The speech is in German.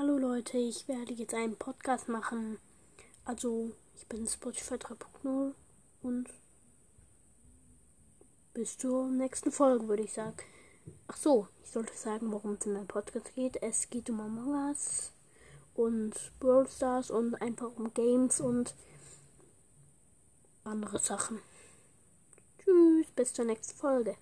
Hallo Leute, ich werde jetzt einen Podcast machen. Also, ich bin Spotify 3.0 und bis zur nächsten Folge, würde ich sagen. Ach so, ich sollte sagen, worum es in meinem Podcast geht. Es geht um Among Us und Brawl Stars und einfach um Games und andere Sachen. Tschüss, bis zur nächsten Folge.